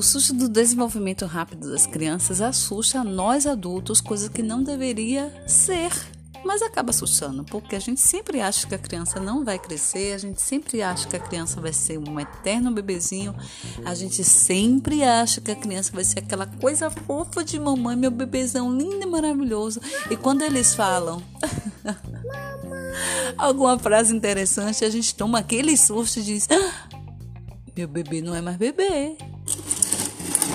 o susto do desenvolvimento rápido das crianças assusta nós adultos, coisa que não deveria ser mas acaba assustando, porque a gente sempre acha que a criança não vai crescer, a gente sempre acha que a criança vai ser um eterno bebezinho, a gente sempre acha que a criança vai ser aquela coisa fofa de mamãe, meu bebezão lindo e maravilhoso. E quando eles falam alguma frase interessante, a gente toma aquele susto e diz: ah, Meu bebê não é mais bebê.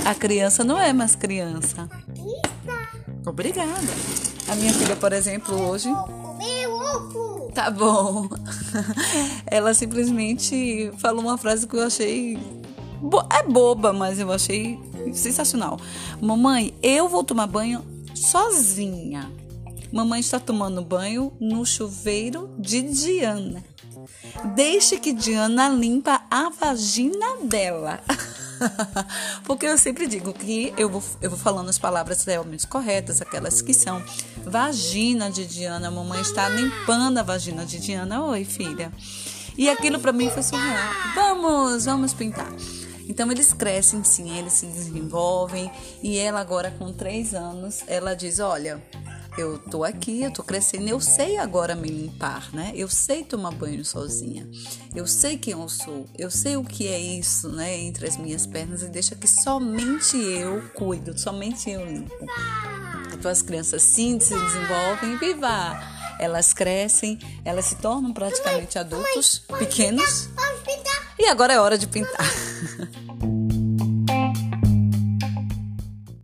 A criança não é mais criança. Obrigada. A minha filha, por exemplo, hoje. Tá bom. Ela simplesmente falou uma frase que eu achei. É boba, mas eu achei sensacional. Mamãe, eu vou tomar banho sozinha. Mamãe está tomando banho no chuveiro de Diana. Deixe que Diana limpa a vagina dela. Porque eu sempre digo que eu vou, eu vou falando as palavras realmente corretas, aquelas que são vagina de Diana. A mamãe está limpando a vagina de Diana. Oi, filha. E aquilo para mim foi surreal. Vamos, vamos pintar. Então eles crescem sim, eles se desenvolvem. E ela agora com três anos, ela diz, olha, eu tô aqui, eu tô crescendo, eu sei agora me limpar, né? Eu sei tomar banho sozinha. Eu sei quem eu sou. Eu sei o que é isso, né, entre as minhas pernas e deixa que somente eu cuido, somente eu limpo. Então as crianças sim se desenvolvem, viva! Elas crescem, elas se tornam praticamente adultos pequenos. E agora é hora de pintar.